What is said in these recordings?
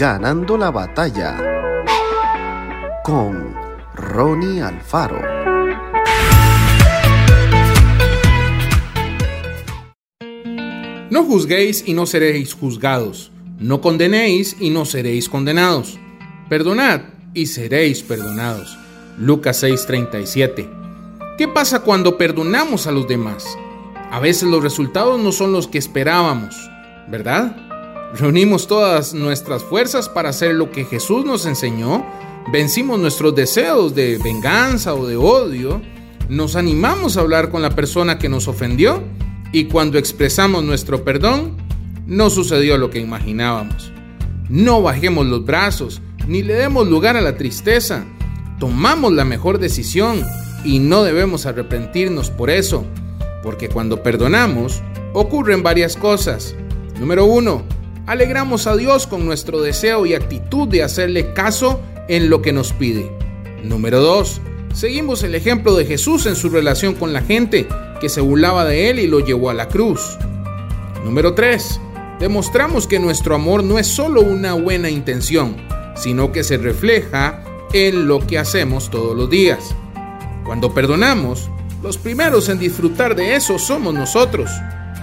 Ganando la batalla con Ronnie Alfaro. No juzguéis y no seréis juzgados. No condenéis y no seréis condenados. Perdonad y seréis perdonados. Lucas 6:37. ¿Qué pasa cuando perdonamos a los demás? A veces los resultados no son los que esperábamos, ¿verdad? Reunimos todas nuestras fuerzas para hacer lo que Jesús nos enseñó, vencimos nuestros deseos de venganza o de odio, nos animamos a hablar con la persona que nos ofendió y cuando expresamos nuestro perdón, no sucedió lo que imaginábamos. No bajemos los brazos, ni le demos lugar a la tristeza. Tomamos la mejor decisión y no debemos arrepentirnos por eso, porque cuando perdonamos, ocurren varias cosas. Número uno, alegramos a Dios con nuestro deseo y actitud de hacerle caso en lo que nos pide. Número 2. Seguimos el ejemplo de Jesús en su relación con la gente que se burlaba de él y lo llevó a la cruz. Número 3. Demostramos que nuestro amor no es solo una buena intención, sino que se refleja en lo que hacemos todos los días. Cuando perdonamos, los primeros en disfrutar de eso somos nosotros.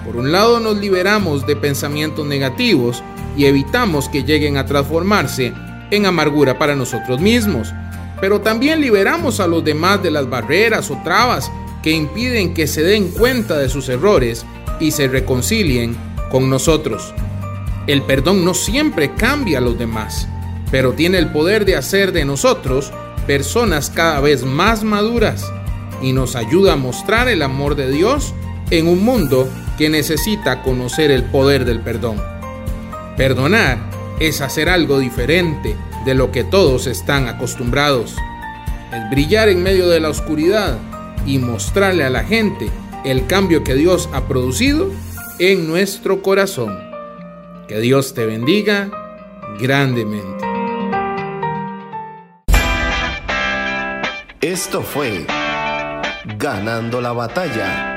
Por un lado nos liberamos de pensamientos negativos y evitamos que lleguen a transformarse en amargura para nosotros mismos, pero también liberamos a los demás de las barreras o trabas que impiden que se den cuenta de sus errores y se reconcilien con nosotros. El perdón no siempre cambia a los demás, pero tiene el poder de hacer de nosotros personas cada vez más maduras y nos ayuda a mostrar el amor de Dios en un mundo que necesita conocer el poder del perdón. Perdonar es hacer algo diferente de lo que todos están acostumbrados. Es brillar en medio de la oscuridad y mostrarle a la gente el cambio que Dios ha producido en nuestro corazón. Que Dios te bendiga grandemente. Esto fue Ganando la batalla